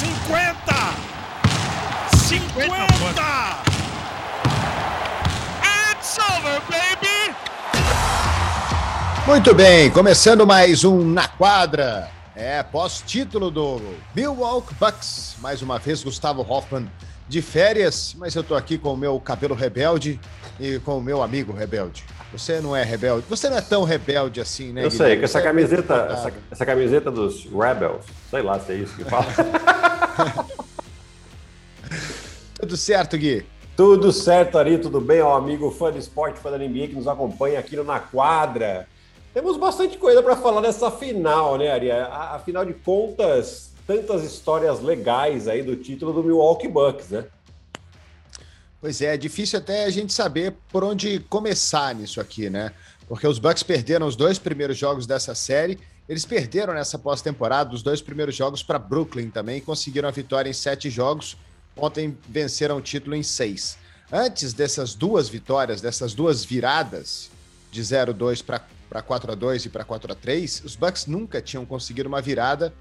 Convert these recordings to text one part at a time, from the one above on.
50! 50! It's over, baby! Muito bem, começando mais um Na Quadra. É, pós-título do Milwaukee Bucks. Mais uma vez, Gustavo Hoffman de férias, mas eu tô aqui com o meu cabelo rebelde e com o meu amigo rebelde. Você não é rebelde, você não é tão rebelde assim, né? Eu sei, com essa camiseta, essa, essa, camiseta dos Rebels, sei lá se é isso que fala. tudo certo, Gui? Tudo certo, Ari, tudo bem? Ó, amigo fã de esporte, fã da NBA que nos acompanha aqui no Na Quadra. Temos bastante coisa para falar nessa final, né, Ari? Afinal de contas, tantas histórias legais aí do título do Milwaukee Bucks, né? Pois é, é difícil até a gente saber por onde começar nisso aqui, né? Porque os Bucks perderam os dois primeiros jogos dessa série. Eles perderam nessa pós-temporada os dois primeiros jogos para Brooklyn também, conseguiram a vitória em sete jogos. Ontem venceram o título em seis. Antes dessas duas vitórias, dessas duas viradas de 0-2 para 4-2 e para 4-3, os Bucks nunca tinham conseguido uma virada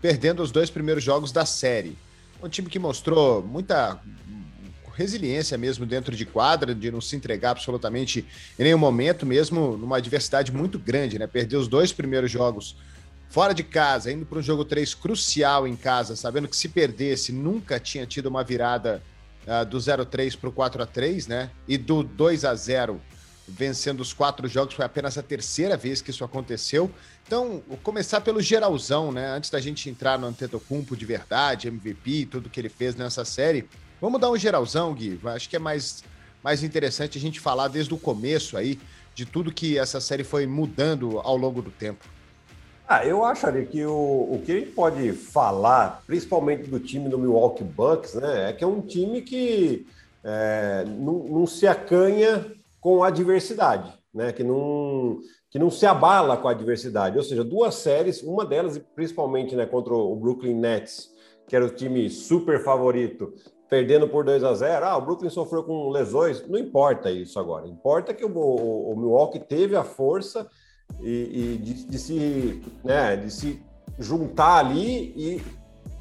perdendo os dois primeiros jogos da série. Um time que mostrou muita resiliência mesmo dentro de quadra, de não se entregar absolutamente em nenhum momento, mesmo numa adversidade muito grande, né? Perder os dois primeiros jogos fora de casa, indo para um jogo 3 crucial em casa, sabendo que se perdesse, nunca tinha tido uma virada uh, do 0-3 para o 4-3, né? E do 2 a 0 vencendo os quatro jogos, foi apenas a terceira vez que isso aconteceu. Então, começar pelo geralzão, né? Antes da gente entrar no Antetokounmpo de verdade, MVP, tudo que ele fez nessa série, Vamos dar um geralzão, Gui. Acho que é mais, mais interessante a gente falar desde o começo aí de tudo que essa série foi mudando ao longo do tempo. Ah, eu acho que o, o que a gente pode falar, principalmente do time do Milwaukee Bucks, né, é que é um time que é, não, não se acanha com a adversidade, né, que não, que não se abala com a adversidade. Ou seja, duas séries, uma delas, principalmente né, contra o Brooklyn Nets, que era o time super favorito, perdendo por 2 a 0 ah, o Brooklyn sofreu com lesões, não importa isso agora, importa que o, o, o Milwaukee teve a força e, e de, de, se, né, de se juntar ali e,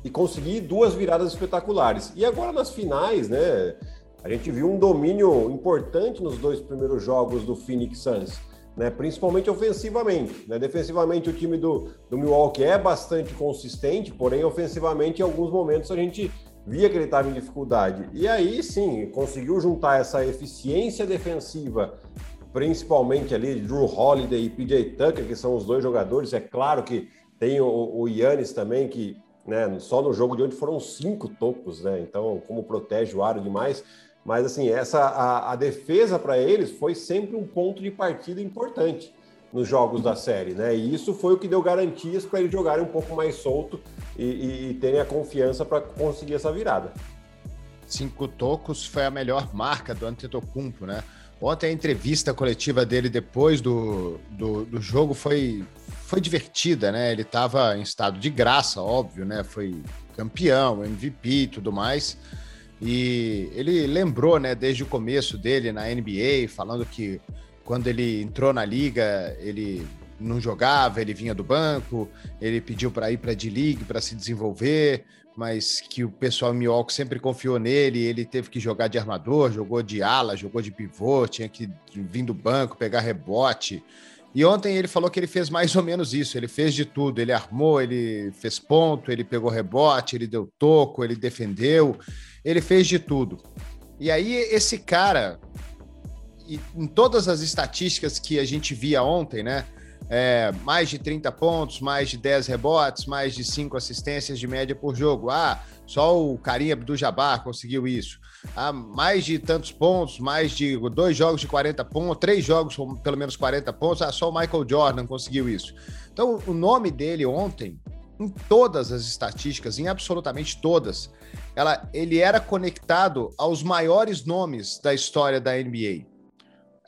e conseguir duas viradas espetaculares. E agora nas finais, né, a gente viu um domínio importante nos dois primeiros jogos do Phoenix Suns. Né, principalmente ofensivamente. Né? Defensivamente, o time do, do Milwaukee é bastante consistente, porém, ofensivamente, em alguns momentos, a gente via que ele estava em dificuldade. E aí sim, conseguiu juntar essa eficiência defensiva, principalmente ali Drew Holiday e PJ Tucker, que são os dois jogadores. É claro que tem o, o Yannis também, que né, só no jogo de ontem foram cinco tocos, né? Então, como protege o aro demais. Mas assim, essa a, a defesa para eles foi sempre um ponto de partida importante nos jogos da série, né? E isso foi o que deu garantias para eles jogarem um pouco mais solto e, e, e terem a confiança para conseguir essa virada. Cinco tocos foi a melhor marca do Antetokounmpo, né? Ontem a entrevista coletiva dele depois do, do, do jogo foi, foi divertida, né? Ele estava em estado de graça, óbvio, né? Foi campeão, MVP e tudo mais. E ele lembrou, né, desde o começo dele na NBA, falando que quando ele entrou na liga, ele não jogava, ele vinha do banco, ele pediu para ir para a D-League para se desenvolver, mas que o pessoal Milwaukee sempre confiou nele, ele teve que jogar de armador, jogou de ala, jogou de pivô, tinha que vir do banco, pegar rebote. E ontem ele falou que ele fez mais ou menos isso, ele fez de tudo, ele armou, ele fez ponto, ele pegou rebote, ele deu toco, ele defendeu, ele fez de tudo. E aí esse cara, em todas as estatísticas que a gente via ontem, né? É, mais de 30 pontos, mais de 10 rebotes, mais de 5 assistências de média por jogo. Ah, só o Karim Abdul-Jabbar conseguiu isso. Ah, mais de tantos pontos, mais de dois jogos de 40 pontos, três jogos com pelo menos 40 pontos. Ah, só o Michael Jordan conseguiu isso. Então, o nome dele ontem, em todas as estatísticas, em absolutamente todas, ela, ele era conectado aos maiores nomes da história da NBA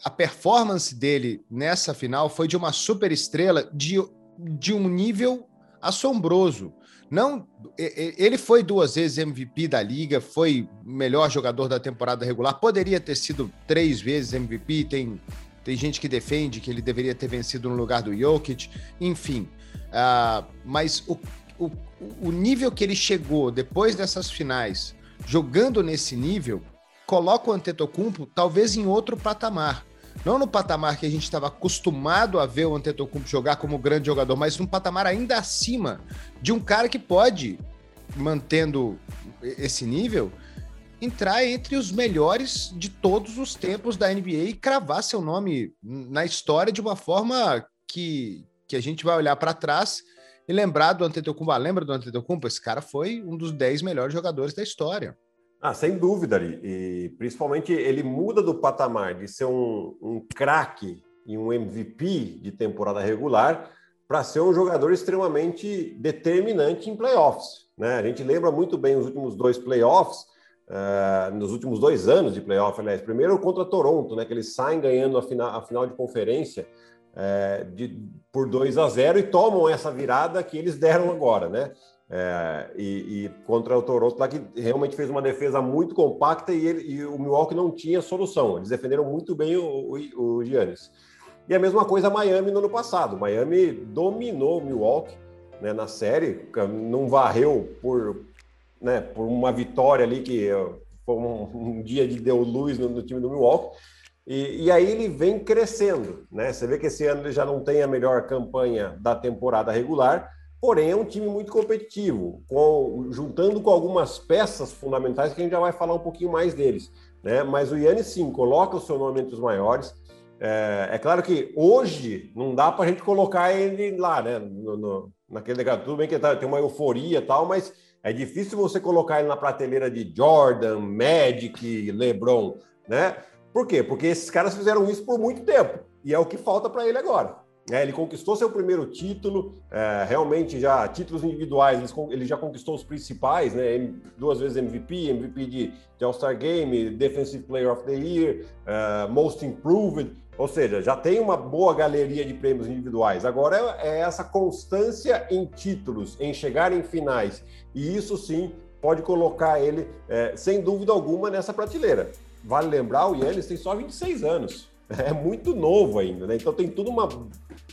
a performance dele nessa final foi de uma super estrela de, de um nível assombroso. Não, ele foi duas vezes MVP da liga, foi melhor jogador da temporada regular, poderia ter sido três vezes MVP. Tem, tem gente que defende que ele deveria ter vencido no lugar do Jokic, enfim. Uh, mas o, o, o nível que ele chegou depois dessas finais, jogando nesse nível, coloca o Antetokounmpo talvez em outro patamar. Não no patamar que a gente estava acostumado a ver o Antetokounmpo jogar como grande jogador, mas num patamar ainda acima de um cara que pode, mantendo esse nível, entrar entre os melhores de todos os tempos da NBA e cravar seu nome na história de uma forma que, que a gente vai olhar para trás e lembrar do Antetokounmpo. Ah, lembra do Antetokounmpo? Esse cara foi um dos 10 melhores jogadores da história. Ah, sem dúvida, ali. E principalmente ele muda do patamar de ser um, um craque e um MVP de temporada regular para ser um jogador extremamente determinante em playoffs. Né? A gente lembra muito bem os últimos dois playoffs, uh, nos últimos dois anos de playoff, aliás. Primeiro contra Toronto, né? que eles saem ganhando a final, a final de conferência uh, de, por 2 a 0 e tomam essa virada que eles deram agora. Né? É, e, e, contra o Toronto, lá que realmente fez uma defesa muito compacta e, ele, e, o Milwaukee não tinha solução. Eles defenderam muito bem o, o, o Giannis. E a mesma coisa Miami no ano passado. Miami dominou o Milwaukee né, na série, não varreu por, né, por uma vitória ali que foi um, um dia de deu luz no, no time do Milwaukee. E, e, aí ele vem crescendo, né? Você vê que esse ano ele já não tem a melhor campanha da temporada regular, porém é um time muito competitivo, com, juntando com algumas peças fundamentais que a gente já vai falar um pouquinho mais deles. Né? Mas o Yannis, sim, coloca o seu nome entre os maiores. É, é claro que hoje não dá para a gente colocar ele lá, né? No, no, naquele legado. Tudo bem que tá, tem uma euforia e tal, mas é difícil você colocar ele na prateleira de Jordan, Magic, LeBron, né? Por quê? Porque esses caras fizeram isso por muito tempo e é o que falta para ele agora. É, ele conquistou seu primeiro título, é, realmente já títulos individuais, ele já conquistou os principais, né? Duas vezes MVP, MVP de, de All-Star Game, Defensive Player of the Year, uh, Most Improved, ou seja, já tem uma boa galeria de prêmios individuais. Agora é, essa constância em títulos, em chegar em finais, e isso sim pode colocar ele, é, sem dúvida alguma, nessa prateleira. Vale lembrar, o Yannis tem só 26 anos é muito novo ainda, né? Então tem tudo uma,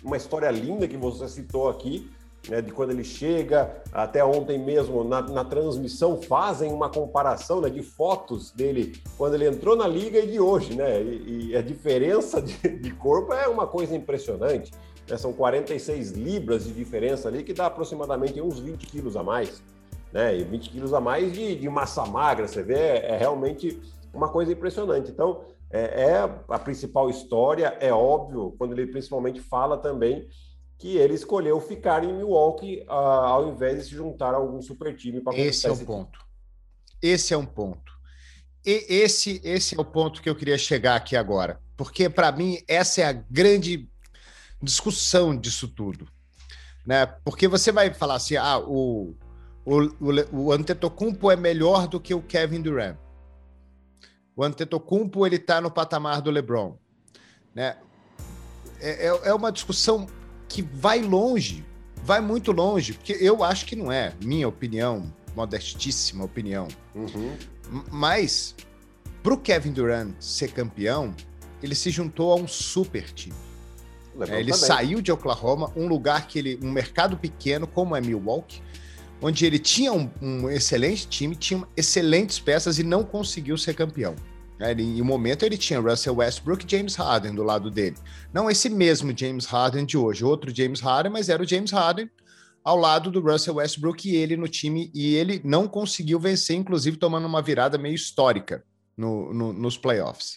uma história linda que você citou aqui, né, de quando ele chega, até ontem mesmo na, na transmissão fazem uma comparação né, de fotos dele quando ele entrou na liga e de hoje, né? E, e a diferença de, de, corpo é uma coisa impressionante. Né? São 46 libras de diferença ali, que dá aproximadamente uns 20 quilos a mais. Né? E 20 quilos a mais de, de massa magra, você vê, é, é realmente uma coisa impressionante. Então, é, é a principal história, é óbvio, quando ele principalmente fala também que ele escolheu ficar em Milwaukee uh, ao invés de se juntar a algum super time para Esse é o ponto. Esse é um ponto. E esse, esse é o ponto que eu queria chegar aqui agora, porque para mim essa é a grande discussão disso tudo, né? Porque você vai falar assim, ah, o, o, o, o Antetokounmpo é melhor do que o Kevin Durant. O Antetokounmpo ele está no patamar do LeBron, né? É, é, é uma discussão que vai longe, vai muito longe, porque eu acho que não é, minha opinião, modestíssima opinião. Uhum. Mas para o Kevin Durant ser campeão, ele se juntou a um super time. É, ele também. saiu de Oklahoma, um lugar que ele, um mercado pequeno como é Milwaukee, onde ele tinha um, um excelente time, tinha excelentes peças e não conseguiu ser campeão. Né? Em um momento ele tinha Russell Westbrook e James Harden do lado dele. Não esse mesmo James Harden de hoje, outro James Harden, mas era o James Harden ao lado do Russell Westbrook e ele no time, e ele não conseguiu vencer, inclusive tomando uma virada meio histórica no, no, nos playoffs.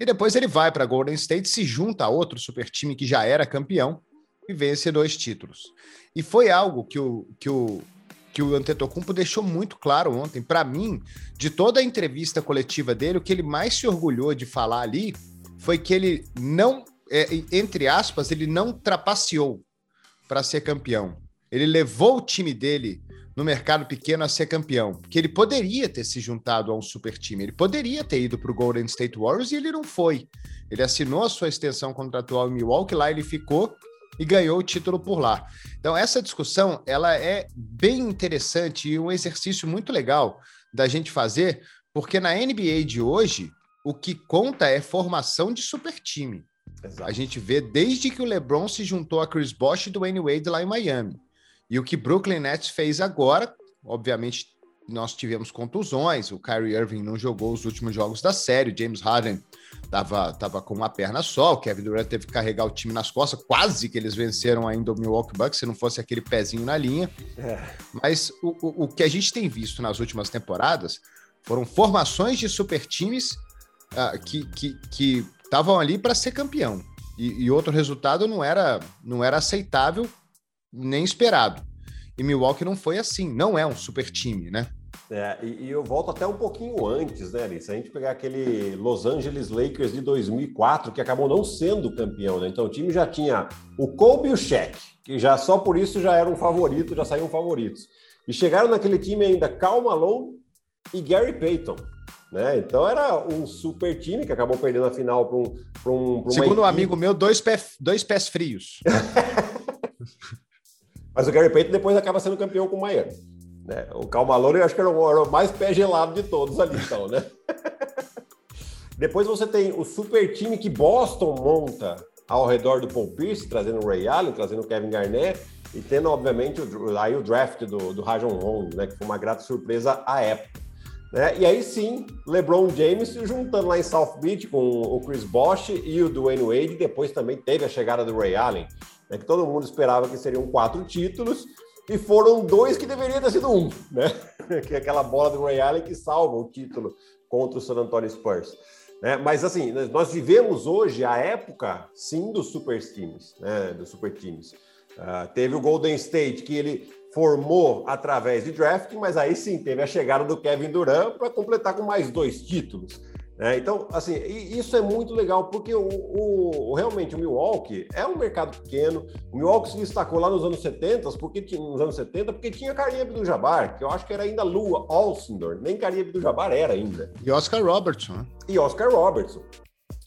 E depois ele vai para Golden State, se junta a outro super time que já era campeão e vence dois títulos. E foi algo que o, que o, que o Antetokounmpo deixou muito claro ontem. Para mim, de toda a entrevista coletiva dele, o que ele mais se orgulhou de falar ali foi que ele não, é, entre aspas, ele não trapaceou para ser campeão. Ele levou o time dele no mercado pequeno a ser campeão, que ele poderia ter se juntado a um super time, ele poderia ter ido para o Golden State Warriors e ele não foi. Ele assinou a sua extensão contratual em Milwaukee, lá ele ficou e ganhou o título por lá. Então essa discussão ela é bem interessante e um exercício muito legal da gente fazer, porque na NBA de hoje o que conta é formação de super time. Exato. A gente vê desde que o LeBron se juntou a Chris Bosh e Dwayne Wade lá em Miami. E o que Brooklyn Nets fez agora, obviamente, nós tivemos contusões, o Kyrie Irving não jogou os últimos jogos da série, James Harden tava, tava com uma perna só, o Kevin Durant teve que carregar o time nas costas, quase que eles venceram ainda o Milwaukee Bucks, se não fosse aquele pezinho na linha. É. Mas o, o, o, que a gente tem visto nas últimas temporadas foram formações de super times uh, que estavam ali para ser campeão. E, e outro resultado não era, não era aceitável nem esperado. E Milwaukee não foi assim, não é um super time, né? É, e, e, eu volto até um pouquinho antes, né, Alice? Se a gente pegar aquele Los Angeles Lakers de 2004, que acabou não sendo campeão, né? Então o time já tinha o Kobe e o Shaq, que já só por isso já eram favoritos, já saíam favoritos. E chegaram naquele time ainda Cal Malone e Gary Payton. Né? Então era um super time que acabou perdendo a final para um, pra um pra Segundo um amigo meu, dois, pé, dois pés frios. Mas o Gary Payton depois acaba sendo campeão com o Miami. Né? O Calmalone eu acho que era o, mais pé gelado de todos ali, então, né? Depois você tem o super time que Boston monta ao redor do Paul Pierce, trazendo o Ray Allen, trazendo o Kevin Garnett e tendo, obviamente, o, aí o draft do, do Rajon Rondo, né? Que foi uma grata surpresa à época. Né? E aí sim, LeBron James se juntando lá em South Beach com o Chris Bosh e o Dwayne Wade. Depois também teve a chegada do Ray Allen, né? que todo mundo esperava que seriam quatro títulos e foram dois que deveriam ter sido um, né? que é aquela bola do Ray Allen que salva o título contra o San Antonio Spurs. Né? Mas assim, nós vivemos hoje a época, sim, dos super times, né? Dos super times. Uh, teve o Golden State que ele formou através de draft, mas aí sim teve a chegada do Kevin Durant para completar com mais dois títulos. É, então, assim, isso é muito legal, porque o, o, realmente o Milwaukee é um mercado pequeno. O Milwaukee se destacou lá nos anos 70, porque nos anos 70, porque tinha Karim Abdul-Jabbar, que eu acho que era ainda Lua Alcindor, nem Karim Abdul-Jabbar era ainda. E Oscar Robertson. Né? E Oscar Robertson.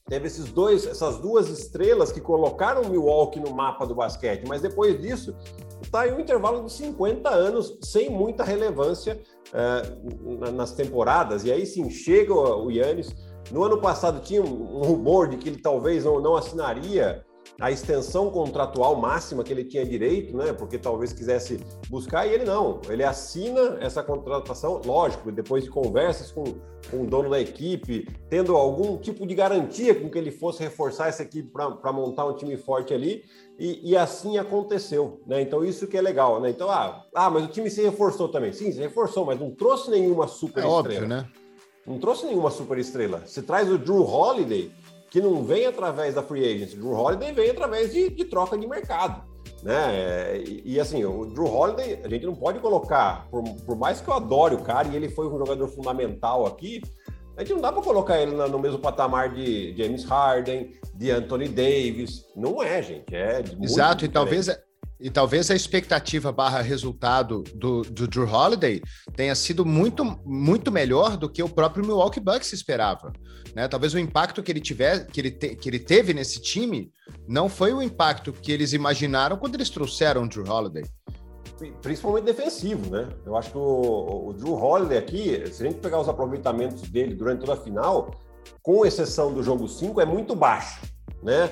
Teve esses dois, essas duas estrelas que colocaram o Milwaukee no mapa do basquete, mas depois disso, está em um intervalo de 50 anos sem muita relevância uh, nas temporadas, e aí sim chega o Yannis. No ano passado tinha um, um rumor de que ele talvez não, não assinaria a extensão contratual máxima que ele tinha direito, né? Porque talvez quisesse buscar, e ele não. Ele assina essa contratação, lógico, depois de conversas com, com o dono da equipe, tendo algum tipo de garantia com que ele fosse reforçar essa equipe para montar um time forte ali, e, e, assim aconteceu, né? Então isso que é legal, né? Então, ah, ah, mas o time se reforçou também. Sim, se reforçou, mas não trouxe nenhuma super é estrela. Óbvio, né? Não trouxe nenhuma super estrela. Você traz o Drew Holiday, que não vem através da free agency. O Drew Holiday vem através de, de troca de mercado. Né? E, e, assim, o Drew Holiday, a gente não pode colocar, por, por, mais que eu adore o cara e ele foi um jogador fundamental aqui, a gente não dá para colocar ele no mesmo patamar de James Harden, de Anthony Davis. Não é, gente. É Exato, e talvez e talvez a expectativa barra resultado do, do Drew Holiday tenha sido muito, muito melhor do que o próprio Milwaukee Bucks esperava. Né? Talvez o impacto que ele, tiver, que, ele te, que ele teve nesse time não foi o impacto que eles imaginaram quando eles trouxeram o Drew Holiday. Principalmente defensivo, né? Eu acho que o, o Drew Holiday aqui, se a gente pegar os aproveitamentos dele durante toda a final, com exceção do jogo 5, é muito baixo, né?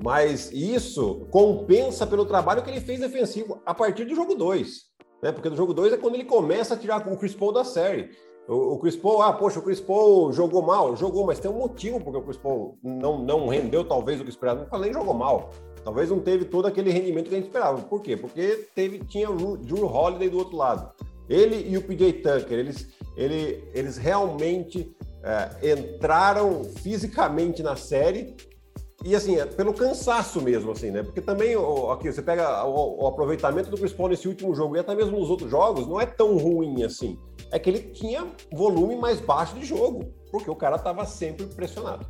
Mas isso compensa pelo trabalho que ele fez defensivo a partir do jogo 2. Né? Porque no jogo 2 é quando ele começa a tirar o Chris Paul da série. O, o Chris Paul, ah, poxa, o Chris Paul jogou mal, jogou, mas tem um motivo porque o Chris Paul não, não rendeu talvez o que esperava. Não falei jogou mal. Talvez não teve todo aquele rendimento que a gente esperava. Por quê? Porque teve, tinha o Drew Holiday do outro lado. Ele e o PJ Tucker, eles, ele, eles realmente é, entraram fisicamente na série e assim, é pelo cansaço mesmo, assim, né? Porque também, aqui, você pega o, o, aproveitamento do Chris Paul nesse último jogo e até mesmo nos outros jogos, não é tão ruim assim. É que ele tinha volume mais baixo de jogo, porque o cara estava sempre pressionado.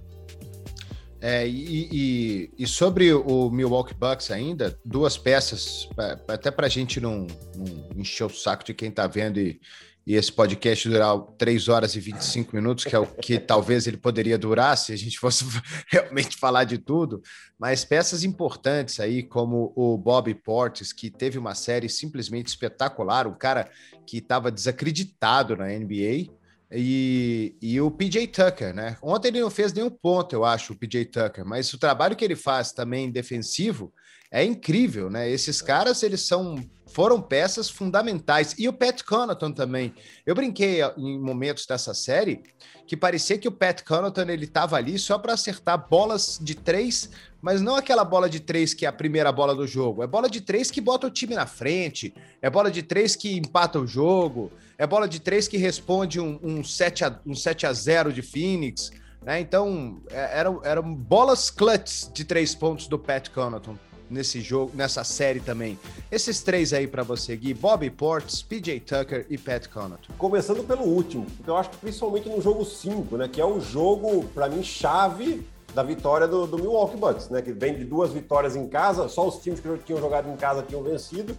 É, e, e, e, sobre o Milwaukee Bucks ainda, duas peças, até para a gente não, não encher o saco de quem está vendo e, e esse podcast durar 3 horas e 25 minutos, que é o que talvez ele poderia durar se a gente fosse realmente falar de tudo, mas peças importantes aí, como o Bob Portis, que teve uma série simplesmente espetacular, um cara que estava desacreditado na NBA, E, e o PJ Tucker, né? Ontem ele não fez nenhum ponto, eu acho, o PJ Tucker, mas o trabalho que ele faz também defensivo é incrível, né? Esses caras, eles são foram peças fundamentais. E o Pat Connaughton também. Eu brinquei em momentos dessa série que parecia que o Pat Connaughton ele estava ali só para acertar bolas de três, mas não aquela bola de três que é a primeira bola do jogo. É bola de três que bota o time na frente, é bola de três que empata o jogo, é bola de três que responde um, um 7 a, um 7 a 0 de Phoenix. Né? Então, é, eram, eram bolas clutch de três pontos do Pat Connaughton nesse jogo, nessa série também. Esses três aí para você, Gui: Bobby Ports, PJ Tucker e Pat Connaughton. Começando pelo último, porque eu acho que principalmente no jogo 5, né, que é o jogo para mim chave da vitória do, do, Milwaukee Bucks, né, que vem de duas vitórias em casa, só os times que tinham jogado em casa tinham vencido.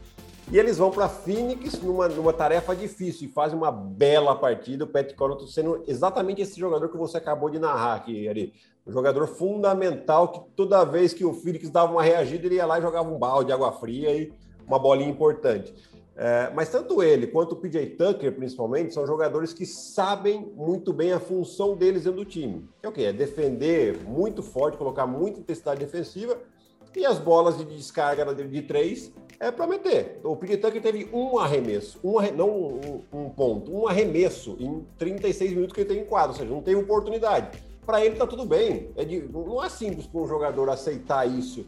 E eles vão para Phoenix numa, numa tarefa difícil e fazem uma bela partida. O Pat Connaughton sendo exatamente esse jogador que você acabou de narrar aqui, Ari. Jogador fundamental que toda vez que o Phoenix dava uma reagida, ele ia lá e jogava um balde de água fria e uma bolinha importante. É, mas tanto ele quanto o PJ Tucker, principalmente, são jogadores que sabem muito bem a função deles dentro do time. Que é o quê? É defender muito forte, colocar muita intensidade defensiva e as bolas de descarga de três é para meter. O PJ Tucker teve um arremesso, um não um, um, ponto, um arremesso em 36 minutos que ele tem em quadro, ou seja, não tem oportunidade para ele tá tudo bem. É de, não é simples para um jogador aceitar isso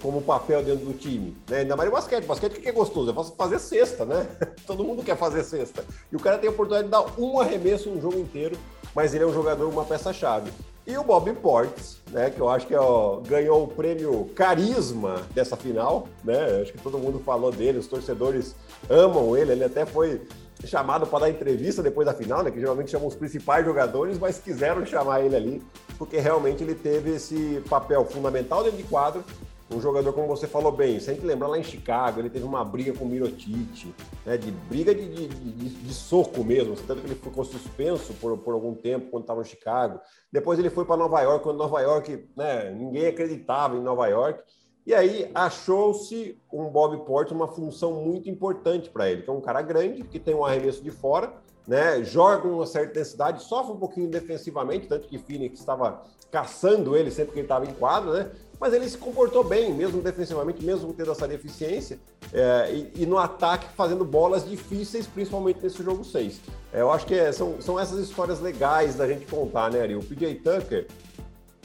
como papel dentro do time. Né? Ainda mais no basquete. Basquete o que é gostoso? É fazer cesta, né? Todo mundo quer fazer cesta. E o cara tem a oportunidade de dar um arremesso no jogo inteiro, mas ele é um jogador, uma peça-chave. E o Bob Portes, né, que eu acho que ó, ganhou o prêmio Carisma dessa final, né? Acho que todo mundo falou dele, os torcedores amam ele, ele até foi chamado para dar entrevista depois da final, né? Que geralmente chamam os principais jogadores, mas quiseram chamar ele ali, porque realmente ele teve esse papel fundamental dentro de quadro. Um jogador, como você falou bem, sempre lembrar lá em Chicago, ele teve uma briga com o Mirotic, né? De briga de, de, de, de soco mesmo. Tanto que ele ficou suspenso por, por algum tempo quando estava no Chicago. Depois ele foi para Nova York, quando Nova York, né? Ninguém acreditava em Nova York. E aí achou-se um Bob Porter uma função muito importante para ele, que é um cara grande, que tem um arremesso de fora, né? Joga uma certa intensidade, sofre um pouquinho defensivamente, tanto que Phoenix estava caçando ele sempre que ele estava em quadro, né? Mas ele se comportou bem, mesmo defensivamente, mesmo tendo essa deficiência, é, e, e, no ataque fazendo bolas difíceis, principalmente nesse jogo 6. É, eu acho que é, são, são essas histórias legais da gente contar, né, Ari? O PJ Tucker,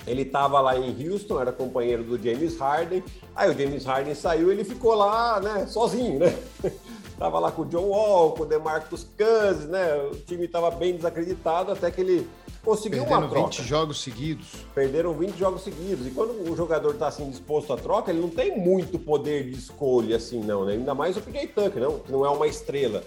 ele estava lá em Houston, era companheiro do James Harden. Aí o James Harden saiu, ele ficou lá, né, sozinho, né? tava lá com o John Wall, com o DeMarcus Cousins, né? O time estava bem desacreditado até que ele conseguiu Perderam uma troca. 20 jogos seguidos. Perderam 20 jogos seguidos. E quando o jogador está assim disposto à troca, ele não tem muito poder de escolha assim, não, né? Ainda mais o PJ Tucker, não, que não é uma estrela.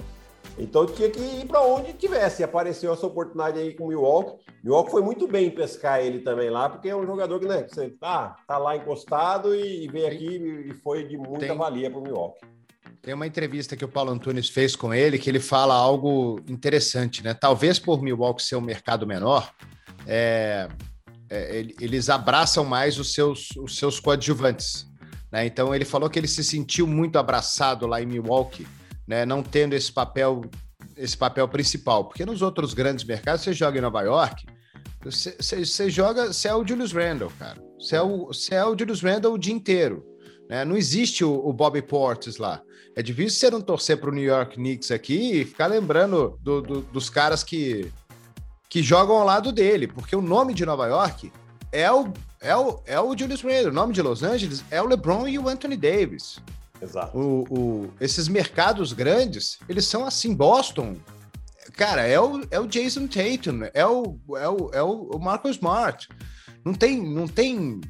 Então tinha que ir para onde tivesse. E apareceu essa oportunidade aí com o Milwaukee. O Milwaukee foi muito bem pescar ele também lá, porque é um jogador que, né, você tá, tá lá encostado e, vem aqui e foi de muita Tem... valia para o Milwaukee. Tem uma entrevista que o Paulo Antunes fez com ele que ele fala algo interessante, né? Talvez por Milwaukee ser um mercado menor, é, é, eles abraçam mais os seus, os seus coadjuvantes. Né? Então ele falou que ele se sentiu muito abraçado lá em Milwaukee né, não tendo esse papel esse papel principal, porque nos outros grandes mercados você joga em Nova York, você, você, você joga, você é o Julius Randle, cara, você é o, você é o Julius Randle o dia inteiro, né? Não existe o, o Bobby Portis lá. É difícil você não torcer para o New York Knicks aqui e ficar lembrando do, do, dos caras que que jogam ao lado dele, porque o nome de Nova York é o, é o, é o Julius Randle, o nome de Los Angeles é o LeBron e o Anthony Davis. Exato. O, o, esses mercados grandes, eles são assim, Boston. Cara, é o, é o Jason Tatum, é o, é o, é o Marcus Smart. Não tem, não tem.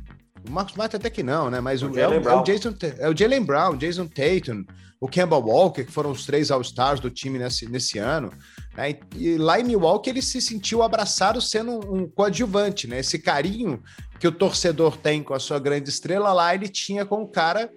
O Marcus Smart até que não, né? Mas o, o é, o, é, o, Jason, é o Jalen Brown, Jason Tatum, o Kemba Walker, que foram os três All-Stars do time nesse, nesse ano. Né? E, e lá em Milwaukee ele se sentiu abraçado sendo um, um coadjuvante, né? Esse carinho que o torcedor tem com a sua grande estrela, lá ele tinha com o cara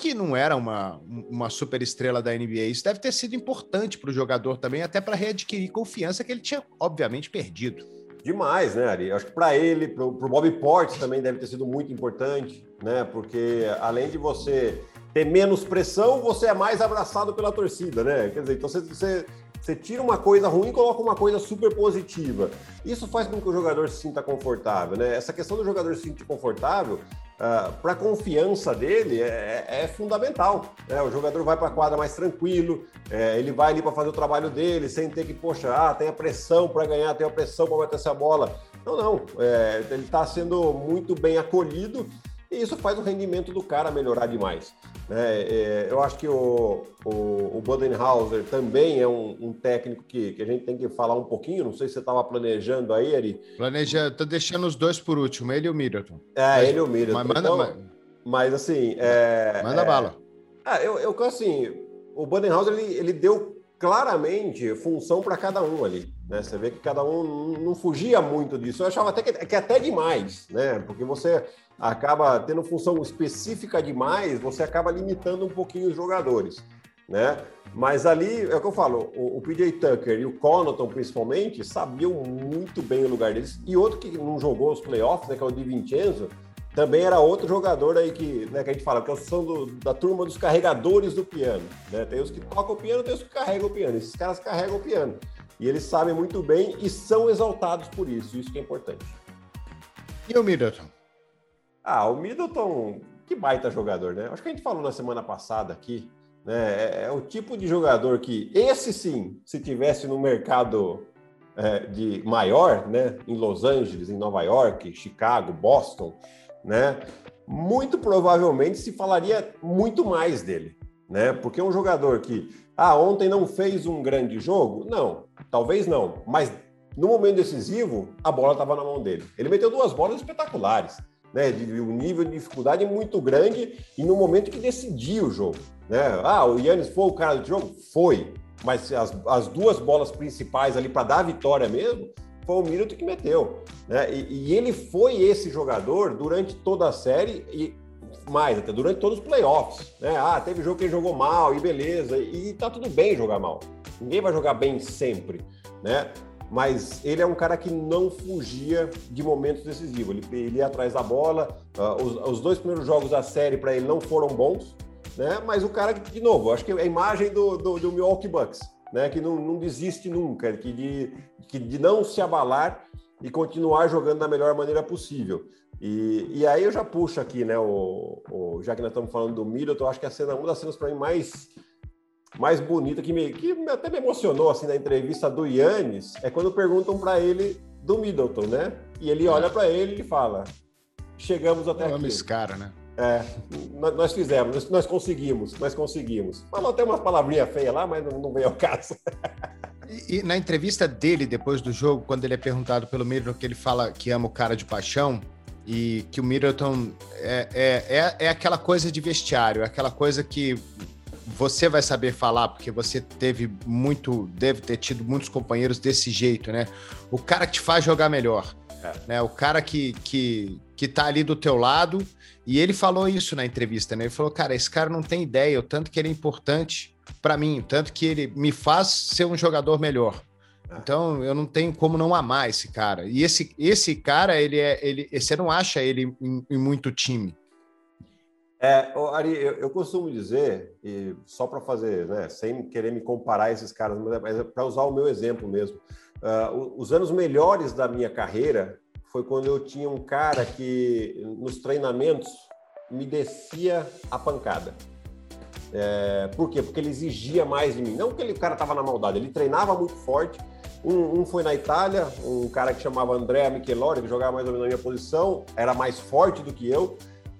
que não era uma, uma super estrela da NBA. Isso deve ter sido importante para o jogador também, até para readquirir confiança que ele tinha, obviamente, perdido. Demais, né, Ari? Acho que para ele, para o Bob Portes também deve ter sido muito importante, né? Porque além de você ter menos pressão, você é mais abraçado pela torcida, né? Quer dizer, então você, você Você tira uma coisa ruim e coloca uma coisa super positiva. Isso faz com que o jogador se sinta confortável, né? Essa questão do jogador se sentir confortável, uh, ah, para a confiança dele, é, é, é fundamental. Né? O jogador vai para a quadra mais tranquilo, é, ele vai ali para fazer o trabalho dele, sem ter que, poxa, ah, tem a pressão para ganhar, tem a pressão para bater essa bola. Não, não. É, ele está sendo muito bem acolhido e isso faz o rendimento do cara melhorar demais. Né? É, eu acho que o, o, o Budenhauser também é um, um técnico que, que, a gente tem que falar um pouquinho. Não sei se você estava planejando aí, Ari. Planejando, tô deixando os dois por último, ele e o Middleton. É, mas, ele e o Middleton. Mas, manda, então, mas, mas assim. É, manda é, bala. Ah, eu, eu assim, o Budenhauser ele, ele deu claramente função para cada um ali. Né? Você vê que cada um não fugia muito disso. Eu achava até que, que até demais, né? Porque você acaba tendo função específica demais, você acaba limitando um pouquinho os jogadores, né? Mas ali, é o que eu falo, o, o PJ Tucker e o Connaughton, principalmente, sabiam muito bem o lugar deles. E outro que não jogou os playoffs, né, que é o Di Vincenzo, também era outro jogador aí que, né, que a gente fala, que são do, da turma dos carregadores do piano. Né? Tem os que tocam o piano, tem os que carregam o piano. Esses caras carregam o piano. E eles sabem muito bem e são exaltados por isso. Isso que é importante. E o Middleton? Ah, o Middleton, que baita jogador, né? Acho que a gente falou na semana passada aqui, né? É, é o tipo de jogador que, esse sim, se tivesse no mercado é, de maior, né? Em Los Angeles, em Nova York, Chicago, Boston, né? Muito provavelmente se falaria muito mais dele, né? Porque é um jogador que, ah, ontem não fez um grande jogo? Não, talvez não, mas no momento decisivo, a bola estava na mão dele. Ele meteu duas bolas espetaculares né? De, um nível de dificuldade muito grande e no momento que decidia o jogo, né? Ah, o Yannis foi o cara do jogo? Foi. Mas as, as duas bolas principais ali para dar a vitória mesmo, foi o Middleton que meteu. Né? E, e, ele foi esse jogador durante toda a série e mais, até durante todos os playoffs. Né? Ah, teve jogo que ele jogou mal e beleza. E tá tudo bem jogar mal. Ninguém vai jogar bem sempre. Né? mas ele é um cara que não fugia de momentos decisivos. Ele, ele ia atrás da bola. Uh, os, os, dois primeiros jogos da série para ele não foram bons, né? Mas o cara que, de novo, acho que é a imagem do, do, do Milwaukee Bucks, né? Que não, não desiste nunca, que de, que de não se abalar e continuar jogando da melhor maneira possível. E, e aí eu já puxo aqui, né? O, o já que nós estamos falando do Middleton, acho que a cena, uma das cenas para mim mais mais bonita, que, me, que até me emocionou assim na entrevista do Yannis, é quando perguntam para ele do Middleton, né? E ele olha para ele e fala: Chegamos até Eu aqui. esse cara, né? É, nós fizemos, nós conseguimos, nós conseguimos. Falou até umas palavrinhas feias lá, mas não, veio ao caso. E, e, na entrevista dele, depois do jogo, quando ele é perguntado pelo Middleton, que ele fala que ama o cara de paixão, e que o Middleton é, é, é, é aquela coisa de vestiário, é aquela coisa que você vai saber falar, porque você teve muito, deve ter tido muitos companheiros desse jeito, né? O cara que te faz jogar melhor, é. né? O cara que, que, que tá ali do teu lado, e ele falou isso na entrevista, né? Ele falou, cara, esse cara não tem ideia, o tanto que ele é importante para mim, tanto que ele me faz ser um jogador melhor. É. Então eu não tenho como não amar esse cara. E esse, esse cara, ele é. Ele, você não acha ele em, em muito time. É, Ari, eu, eu, costumo dizer, e só para fazer, né, sem querer me comparar a esses caras, mas é para usar o meu exemplo mesmo. Uh, os anos melhores da minha carreira foi quando eu tinha um cara que nos treinamentos me descia a pancada. É, por quê? Porque ele exigia mais de mim. Não que ele, o cara estava na maldade, ele treinava muito forte. Um, um, foi na Itália, um cara que chamava Andrea Michelori, que jogava mais ou menos na minha posição, era mais forte do que eu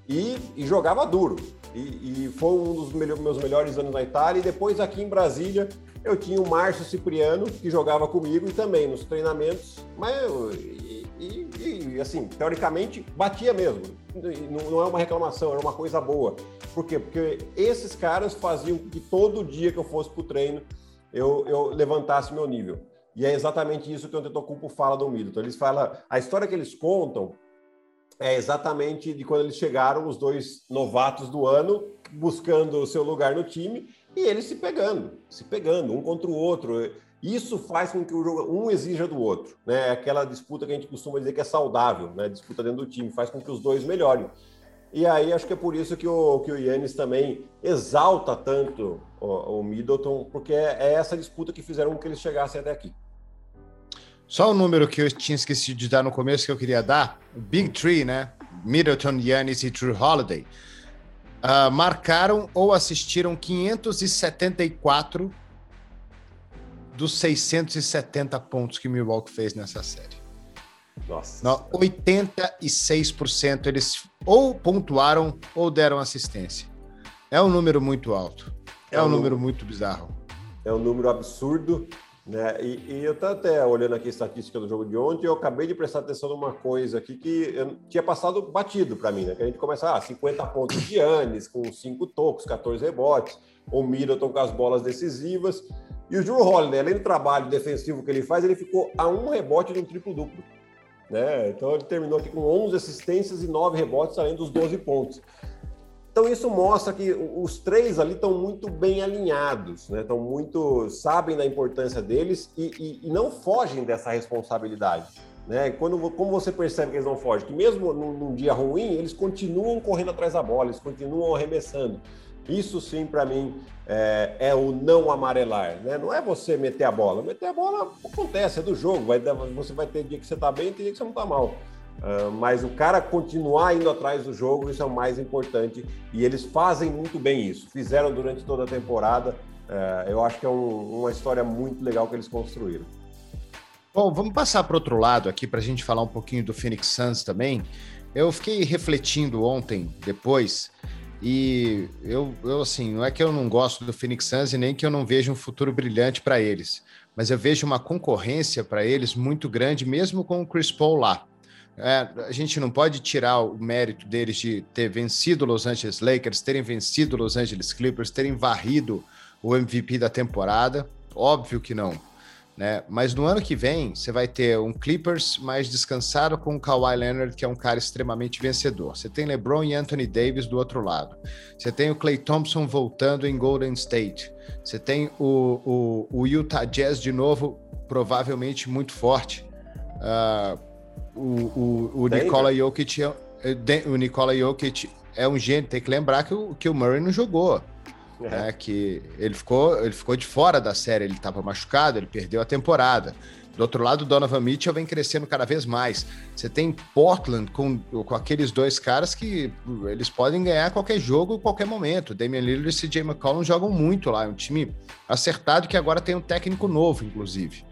e, e jogava duro. E, e, foi um dos meus melhores anos na Itália. E depois aqui em Brasília eu tinha o Márcio Cipriano, que jogava comigo e também nos treinamentos. Mas e, e, e assim, teoricamente batia mesmo. Não, não é uma reclamação, era uma coisa boa. Por quê? Porque esses caras faziam que todo dia que eu fosse para o treino eu, eu levantasse meu nível. E é exatamente isso que o Antetokounmpo fala do Middleton. Eles falam, a história que eles contam é exatamente de quando eles chegaram, os dois novatos do ano, buscando o seu lugar no time, e eles se pegando, se pegando, um contra o outro. Isso faz com que o jogo, um exija do outro, né? É aquela disputa que a gente costuma dizer que é saudável, né? Disputa dentro do time, faz com que os dois melhorem. E aí acho que é por isso que o, que o Yannis também exalta tanto o, o Middleton, porque é, é, essa disputa que fizeram que eles chegassem até aqui. Só o número que eu tinha esquecido de dar no começo que eu queria dar, o Big Tree, né? Middleton, Yannis e Drew Holiday, uh, marcaram ou assistiram 574 dos 670 pontos que Milwaukee fez nessa série. Nossa. 86% eles ou pontuaram ou deram assistência. É um número muito alto. É, é um, número, número muito bizarro. É um número absurdo. Né? E, e eu estou até olhando aqui a estatística do jogo de ontem, eu acabei de prestar atenção numa coisa aqui que tinha passado batido para mim, né? Que a gente começa, ah, 50 pontos de Yannis, com 5 tocos, 14 rebotes, o Middleton com as bolas decisivas. E o Drew Holiday, além do trabalho defensivo que ele faz, ele ficou a um rebote de um triplo-duplo. Né? Então ele terminou aqui com 11 assistências e 9 rebotes, além dos 12 pontos. Então isso mostra que os três ali estão muito bem alinhados, né? Estão muito sabem da importância deles e, e, e não fogem dessa responsabilidade. Né? Quando, como você percebe que eles não fogem? Que mesmo num, num, dia ruim, eles continuam correndo atrás da bola, eles continuam arremessando. Isso sim, para mim, é, é, o não amarelar. Né? Não é você meter a bola. Meter a bola acontece, é do jogo. Vai, você vai ter dia que você está bem e tem dia que você não está mal. Uh, mas o cara continuar indo atrás do jogo, isso é o mais importante. E eles fazem muito bem isso. Fizeram durante toda a temporada. Uh, eu acho que é um, uma história muito legal que eles construíram. Bom, vamos passar para outro lado aqui para a gente falar um pouquinho do Phoenix Suns também. Eu fiquei refletindo ontem, depois, e eu, eu assim, não é que eu não gosto do Phoenix Suns e nem que eu não vejo um futuro brilhante para eles, mas eu vejo uma concorrência para eles muito grande, mesmo com o Chris Paul lá. É, a gente não pode tirar o mérito deles de ter vencido Los Angeles Lakers, terem vencido Los Angeles Clippers, terem varrido o MVP da temporada. Óbvio que não. Né? Mas no ano que vem, você vai ter um Clippers mais descansado com o Kawhi Leonard, que é um cara extremamente vencedor. Você tem LeBron e Anthony Davis do outro lado. Você tem o Clay Thompson voltando em Golden State. Você tem o, o, o Utah Jazz de novo, provavelmente muito forte. Uh, o, o, o Nikola Jokic é, o Nikola Jokic é um gênio. Tem que lembrar que o, que o Murray não jogou. É. Né, que ele ficou, ele ficou de fora da série, ele estava machucado, ele perdeu a temporada. Do outro lado, o Donovan Mitchell vem crescendo cada vez mais. Você tem Portland com, com aqueles dois caras que eles podem ganhar qualquer jogo, qualquer momento. Damian Lillard e CJ McCollum jogam muito lá. É um time acertado que agora tem um técnico novo, inclusive.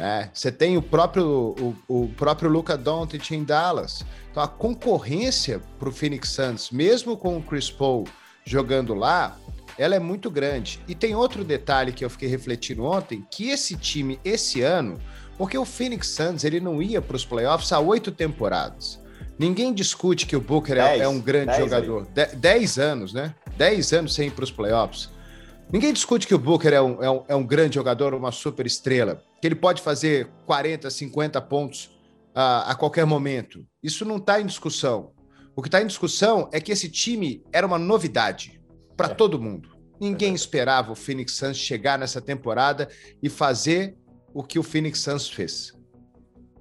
É, você tem o próprio, o, o próprio Luca Doncic em Dallas. Então a concorrência para o Phoenix Suns, mesmo com o Chris Paul jogando lá, ela é muito grande. E tem outro detalhe que eu fiquei refletindo ontem, que esse time esse ano, porque o Phoenix Suns ele não ia para os playoffs há oito temporadas. Ninguém discute que o Booker é, dez, é, um grande jogador. De, dez anos, né? Dez anos sem ir para os playoffs. Ninguém discute que o Booker é um, é, um, é um grande jogador, uma super estrela, que ele pode fazer 40, 50 pontos a, a qualquer momento. Isso não está em discussão. O que está em discussão é que esse time era uma novidade para é. todo mundo. Ninguém esperava o Phoenix Suns chegar nessa temporada e fazer o que o Phoenix Suns fez.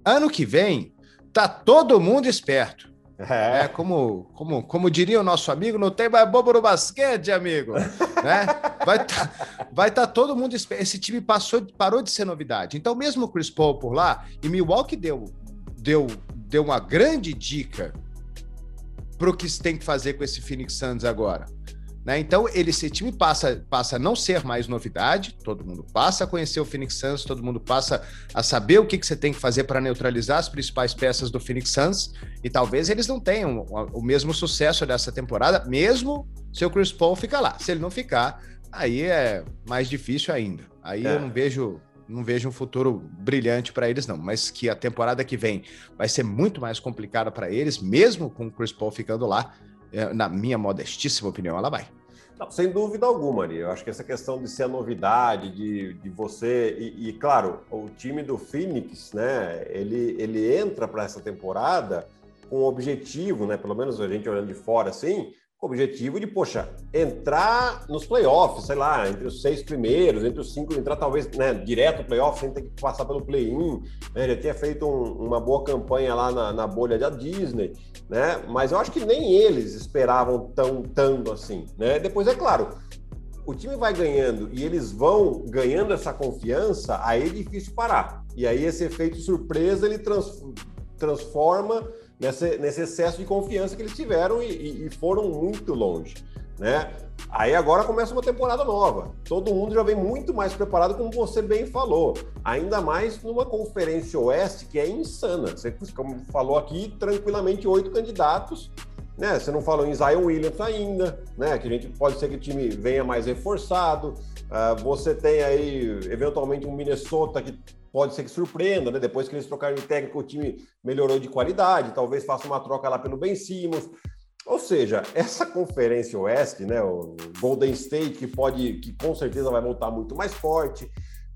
Ano que vem, tá todo mundo esperto. É. é. como, como, como diria o nosso amigo, não tem mais bobo no basquete, amigo. né? Vai tá, vai tá todo mundo. Esse time passou, parou de ser novidade. Então, mesmo o Chris Paul por lá, e Milwaukee deu, deu, deu uma grande dica para o que se tem que fazer com esse Phoenix Suns agora. Né? Então, ele, esse time passa, passa a não ser mais novidade, todo mundo passa a conhecer o Phoenix Suns, todo mundo passa a saber o que, que você tem que fazer para neutralizar as principais peças do Phoenix Suns, e talvez eles não tenham o, o mesmo sucesso dessa temporada, mesmo se o Chris Paul ficar lá. Se ele não ficar, aí é mais difícil ainda. Aí é. eu não vejo não vejo um futuro brilhante para eles, não. Mas que a temporada que vem vai ser muito mais complicada para eles, mesmo com o Chris Paul ficando lá, na minha modestíssima opinião, ela vai. Não, sem dúvida alguma, Ari. Eu acho que essa questão de ser a novidade, de, de você. E, e claro, o time do Phoenix, né? Ele, ele entra para essa temporada com o objetivo, né? Pelo menos a gente olhando de fora assim, com o objetivo de, poxa, entrar nos playoffs, sei lá, entre os seis primeiros, entre os cinco, entrar talvez né, direto no playoff, sem ter que passar pelo play-in. Né? Já tinha feito um, uma boa campanha lá na, na, bolha da Disney, né? Mas eu acho que nem eles esperavam tão tanto assim, né? Depois, é claro, o time vai ganhando e eles vão ganhando essa confiança, aí é difícil parar. E aí esse efeito surpresa ele trans, transforma nesse, excesso de confiança que eles tiveram e, e foram muito longe, né? Aí agora começa uma temporada nova. Todo mundo já vem muito mais preparado, como você bem falou. Ainda mais numa conferência oeste que é insana. Você, como falou aqui, tranquilamente oito candidatos. Né? Você não falou em Zion Williams ainda, né? Que a gente pode ser que o time venha mais reforçado. Uh, você tem aí, eventualmente, um Minnesota que pode ser que surpreenda, né? Depois que eles trocaram de técnico, o time melhorou de qualidade, talvez faça uma troca lá pelo Ben Simmons. Ou seja, essa conferência oeste, né, o Golden State, que pode, que com certeza vai voltar muito mais forte,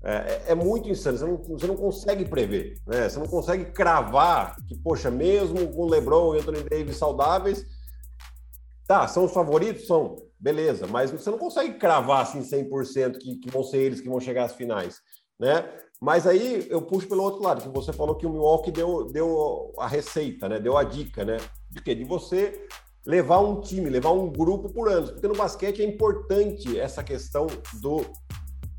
é, é muito insano. Você não, você não consegue prever, né? Você não consegue cravar que, poxa, mesmo com LeBron e Anthony Davis saudáveis, tá, são os favoritos? São, beleza, mas você não consegue cravar assim 100% que, que vão ser eles que vão chegar às finais, né? Mas aí eu puxo pelo outro lado, que você falou que o Milwaukee deu, deu a receita, né? Deu a dica, né? De quê? De você levar um time, levar um grupo por anos. Porque no basquete é importante essa questão do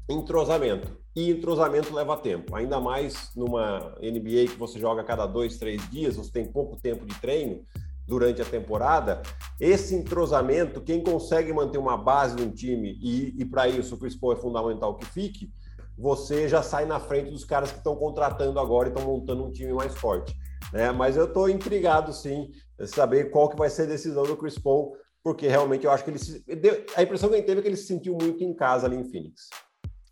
entrosamento. E entrosamento leva tempo. Ainda mais numa NBA que você joga a cada dois, três dias, você tem pouco tempo de treino durante a temporada. Esse entrosamento, quem consegue manter uma base de um time, e, e para isso o Chris Paul é fundamental que fique, você já sai na frente dos caras que estão contratando agora e estão montando um time mais forte. Né? Mas eu estou intrigado, sim, saber qual que vai ser a decisão do Chris Paul, porque realmente eu acho que ele se... a impressão que ele teve é que ele se sentiu muito em casa ali em Phoenix.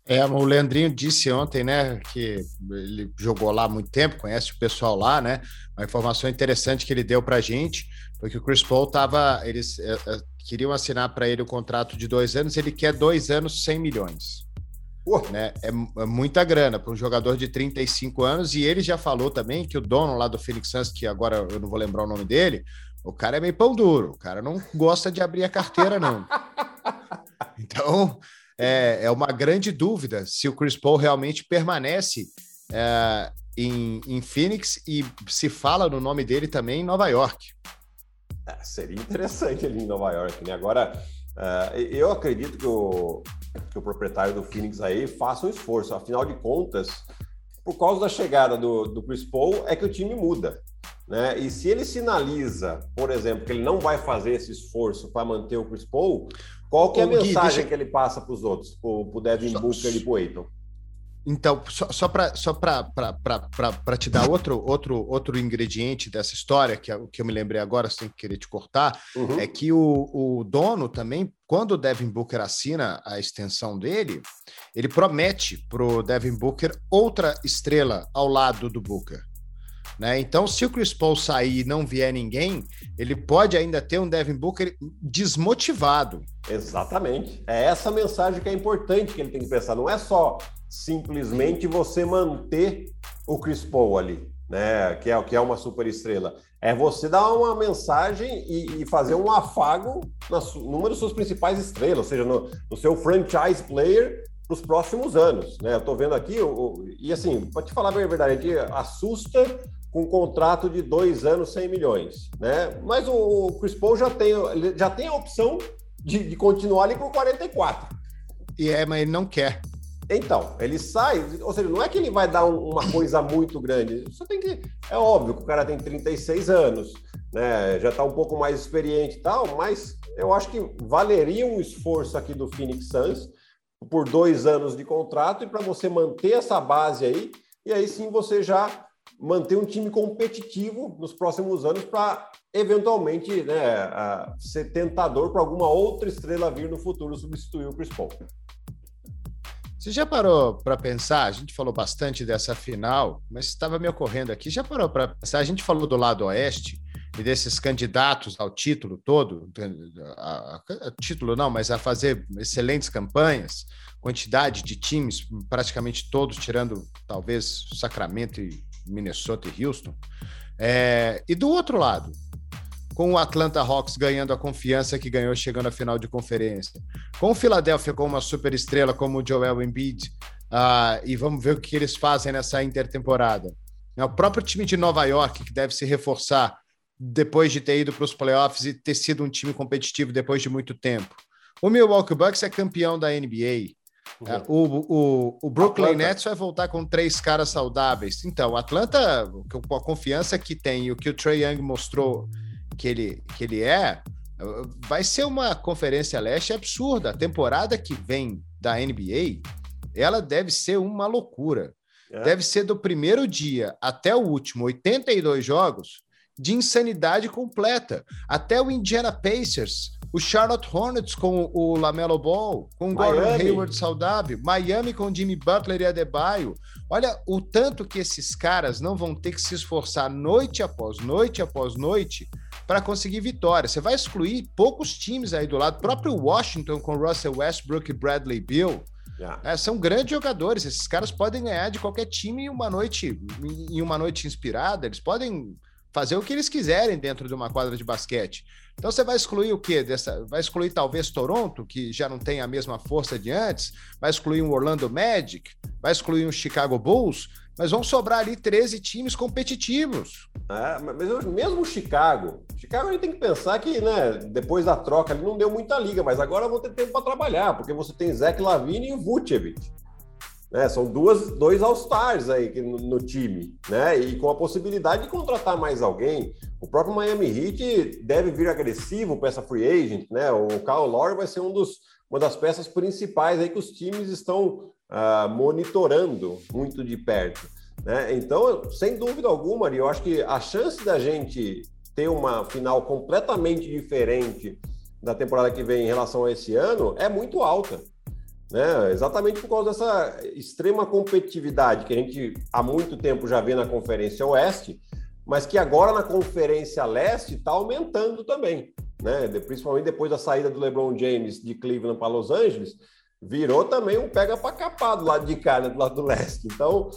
É, o Leandrinho disse ontem, né, que ele jogou lá há muito tempo, conhece o pessoal lá, né? Uma informação interessante que ele deu para a gente foi que o Chris Paul tava, eles é, queriam assinar para ele o contrato de dois anos, ele quer dois anos, 100 milhões. Né? É, é, muita grana para um jogador de 35 anos, e ele já falou também que o dono lá do Phoenix Suns, que agora eu não vou lembrar o nome dele, o cara é meio pão duro, o cara não gosta de abrir a carteira, não. Então, é, é uma grande dúvida se o Chris Paul realmente permanece é, em, em Phoenix e se fala no nome dele também em Nova York. É, seria interessante ali em Nova York, né? Agora, uh, eu acredito que o, que o proprietário do Phoenix aí faça um esforço. Afinal de contas, por causa da chegada do, do Chris Paul, é que o time muda. Né? E se ele sinaliza, por exemplo, que ele não vai fazer esse esforço para manter o Chris Paul, qual que é a Gui, mensagem deixa... que ele passa para os outros, para o Devin Booker e para o Aiton? Então, só, só para só te dar outro, outro, outro ingrediente dessa história, que, é que eu me lembrei agora, sem querer te cortar, uhum. é que o, o dono também, quando o Devin Booker assina a extensão dele, ele promete para o Devin Booker outra estrela ao lado do Booker. Né? Então, se o Chris Paul sair e não vier ninguém, ele pode ainda ter um Devin Booker desmotivado. Exatamente. É essa mensagem que é importante que ele tem que pensar. Não é só simplesmente você manter o Chris Paul ali, né? Que é, que é uma super estrela. É você dar uma mensagem e, e fazer um afago na, numa das suas principais estrelas, ou seja, no, no seu franchise player para os próximos anos. Né? Eu estou vendo aqui, o, e assim, para te falar a verdade, a gente assusta com um contrato de dois anos, 100 milhões. Né? Mas o, o Chris Paul já tem, já tem a opção de, de continuar ali por 44. E é, mas ele não quer. Então, ele sai, ou seja, não é que ele vai dar um, uma coisa muito grande. Você tem que. É óbvio que o cara tem 36 anos, né? Já está um pouco mais experiente e tal, mas eu acho que valeria um esforço aqui do Phoenix Suns por dois anos de contrato e para você manter essa base aí, e aí sim você já manter um time competitivo nos próximos anos para eventualmente né, ser tentador para alguma outra estrela vir no futuro substituir o Chris Paul. Você já parou para pensar? A gente falou bastante dessa final, mas estava me ocorrendo aqui. Já parou para pensar? A gente falou do lado oeste e desses candidatos ao título todo, a, a, a, título não, mas a fazer excelentes campanhas, quantidade de times, praticamente todos, tirando talvez Sacramento e Minnesota e Houston. É, e do outro lado, com o Atlanta Hawks ganhando a confiança que ganhou chegando à final de conferência, com o Philadelphia com uma super estrela como o Joel Embiid, uh, e vamos ver o que eles fazem nessa intertemporada. É o próprio time de Nova York, que deve se reforçar depois de ter ido para os playoffs e ter sido um time competitivo depois de muito tempo. O Milwaukee Bucks é campeão da NBA. Uhum. É, o, o, o, Brooklyn Atlanta. Nets vai voltar com três caras saudáveis. Então, o Atlanta, com a confiança que tem e o que o Trey Young mostrou que ele, que ele é, vai ser uma conferência leste absurda. A temporada que vem da NBA, ela deve ser uma loucura. É. Deve ser do primeiro dia até o último, 82 jogos, de insanidade completa. Até o Indiana Pacers, o Charlotte Hornets com o Lamelo Ball, com o Gordon Hayward saudável, Miami com Jimmy Butler e Adebayo. Olha o tanto que esses caras não vão ter que se esforçar noite após noite após noite para conseguir vitória. Você vai excluir poucos times aí do lado, o próprio Washington com Russell Westbrook e Bradley Bill. Yeah. É, são grandes jogadores. Esses caras podem ganhar de qualquer time em uma noite, em uma noite inspirada. Eles podem fazer o que eles quiserem dentro de uma quadra de basquete. Então você vai excluir o quê? Dessa, vai excluir talvez Toronto, que já não tem a mesma força de antes, vai excluir um Orlando Magic, vai excluir um Chicago Bulls, mas vão sobrar ali 13 times competitivos. É, mas mesmo o Chicago, Chicago a gente tem que pensar que, né, depois da troca ali não deu muita liga, mas agora vão ter tempo para trabalhar, porque você tem Zach Lavine e Vucevic. Né? São duas, dois All-Stars aí no, no, time, né? E com a possibilidade de contratar mais alguém. O próprio Miami Heat deve vir agressivo para essa free agent, né? O Kyle Lowry vai ser um dos, uma das peças principais aí que os times estão uh, monitorando muito de perto. Né? Então, sem dúvida alguma, eu acho que a chance da gente ter uma final completamente diferente da temporada que vem em relação a esse ano é muito alta né? Exatamente por causa dessa extrema competitividade que a gente há muito tempo já vê na Conferência Oeste, mas que agora na Conferência Leste está aumentando também, né? Principalmente depois da saída do LeBron James de Cleveland para Los Angeles, virou também um pega para capar do lado de cá, né? do lado do leste. Então,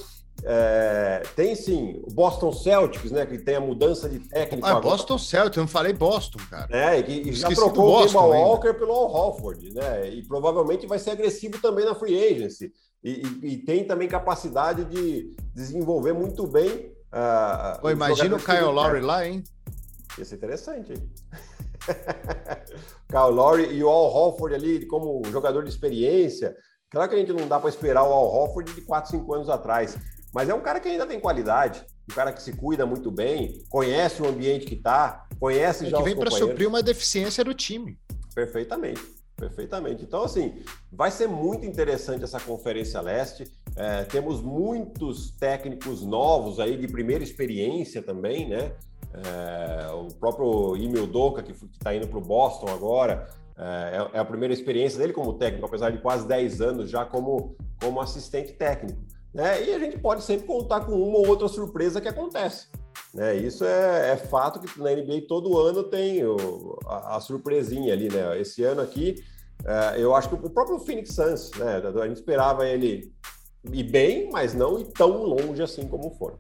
é, tem sim o Boston Celtics, né? Que tem a mudança de técnico. Ah, agora. Boston Celtics, eu não falei Boston, cara. É, e, e já trocou o Kemba Walker pelo Al Hofford, né? E provavelmente vai ser agressivo também na free agency. E, e, e tem também capacidade de desenvolver muito bem. Uh, Pô, imagina o Kyle Lowry lá, hein? Ia ser interessante, hein? Kyle Lowry e o Al Hofford ali como jogador de experiência. Claro que a gente não dá para esperar o Al Hofford de 4, 5 anos atrás, mas é um cara que ainda tem qualidade, um cara que se cuida muito bem, conhece o ambiente que está, conhece é já que vem para suprir uma deficiência do time. Perfeitamente, perfeitamente. Então, assim, vai ser muito interessante essa Conferência Leste. É, temos muitos técnicos novos aí de primeira experiência também, né? É, o próprio Emil Doca, que está indo para o Boston agora, é, é, a primeira experiência dele como técnico, apesar de quase 10 anos já como, como assistente técnico. Né? E a gente pode sempre contar com uma ou outra surpresa que acontece. Né? Isso é, é fato que na NBA todo ano tem o, a, a, surpresinha ali. Né? Esse ano aqui, é, eu acho que o próprio Phoenix Suns, né? a gente esperava ele ir bem, mas não ir tão longe assim como foram.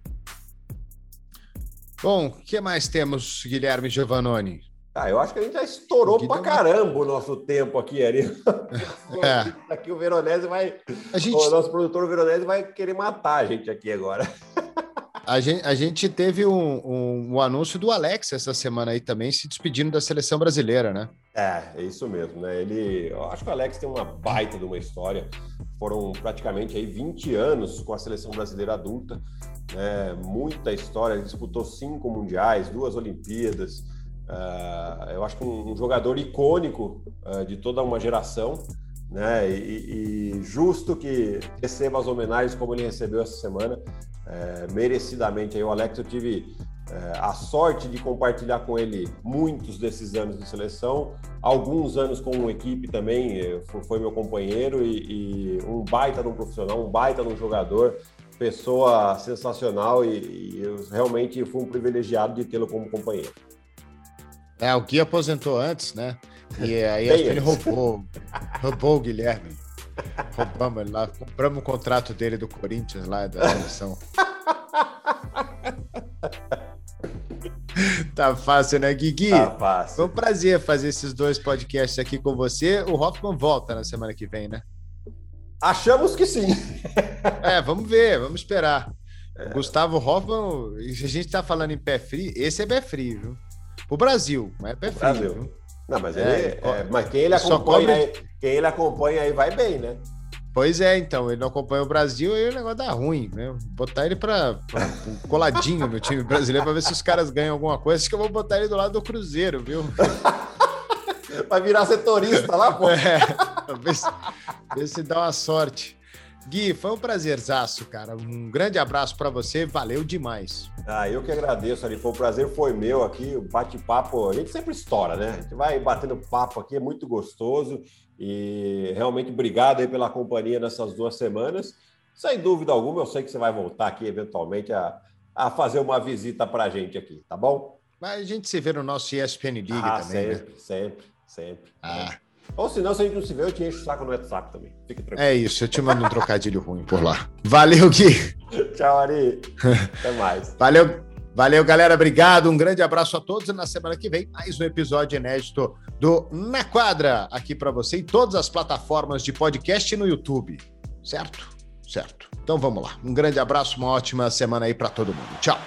Bom, o que mais temos, Guilherme Giovannoni? Ah, eu acho que a gente já estourou pra caramba o nosso tempo aqui, Ari. É. Aqui o Veronese vai. Gente... O nosso produtor Veronese vai querer matar a gente aqui agora. A gente, a gente teve um, um, um, anúncio do Alex essa semana aí também, se despedindo da seleção brasileira, né? É, é isso mesmo, né? Ele. Eu acho que o Alex tem uma baita de uma história. Foram praticamente aí 20 anos com a seleção brasileira adulta. Né? Muita história. Ele disputou cinco mundiais, duas Olimpíadas. Uh, eu acho que um, um jogador icônico uh, de toda uma geração, né? E, e, justo que receba as homenagens como ele recebeu essa semana, uh, merecidamente. Aí o Alex eu tive eh, a sorte de compartilhar com ele muitos desses anos de seleção, alguns anos com uma equipe também, foi, foi meu companheiro e, e, um baita de um profissional, um baita de um jogador, pessoa sensacional e, e eu realmente fui um privilegiado de tê-lo como companheiro. É, o Gui aposentou antes, né? E aí acho que ele roubou, roubou o Guilherme. Roubamos ele lá, compramos o contrato dele do Corinthians lá da seleção. Tá fácil, né, Guigui? Tá fácil. Foi um prazer fazer esses dois podcasts aqui com você. O Hoffman volta na semana que vem, né? Achamos que sim. É, vamos ver, vamos esperar. É. Gustavo Hoffman, a gente tá falando em pé frio, esse é pé frio, viu? Pro Brasil, mas é pé frio. Brasil. Viu? Não, mas, é, ele, é, mas quem ele acompanha, aí, quem ele acompanha aí vai bem, né? Pois é, então, ele não acompanha o Brasil e o negócio dá ruim, né? Botar ele para coladinho no time brasileiro para ver se os caras ganham alguma coisa. Acho que eu vou botar ele do lado do Cruzeiro, viu? Vai virar setorista lá, pô. É, ver se, ver se dá uma sorte. Gui, foi um prazerzaço, cara. Um grande abraço para você, valeu demais. Ah, eu que agradeço, ali. Foi um prazer, foi meu aqui. O bate-papo, a gente sempre estoura, né? A gente vai batendo papo aqui, é muito gostoso. E realmente obrigado aí pela companhia nessas duas semanas. Sem dúvida alguma, eu sei que você vai voltar aqui eventualmente a, a fazer uma visita para a gente aqui, tá bom? Mas a gente se vê no nosso ESPN League ah, também, sempre, né? Sempre, sempre. Ah. Ou senão, se a gente não se vê, eu te encho o saco no WhatsApp também. Fique tranquilo. É isso, eu te mando um trocadilho ruim por lá. Valeu, Gui. Tchau, Ari. Até mais. Valeu. Valeu, galera. Obrigado. Um grande abraço a todos. E na semana que vem, mais um episódio inédito do Na Quadra aqui para você em todas as plataformas de podcast e no YouTube. Certo? Certo. Então vamos lá. Um grande abraço, uma ótima semana aí para todo mundo. Tchau.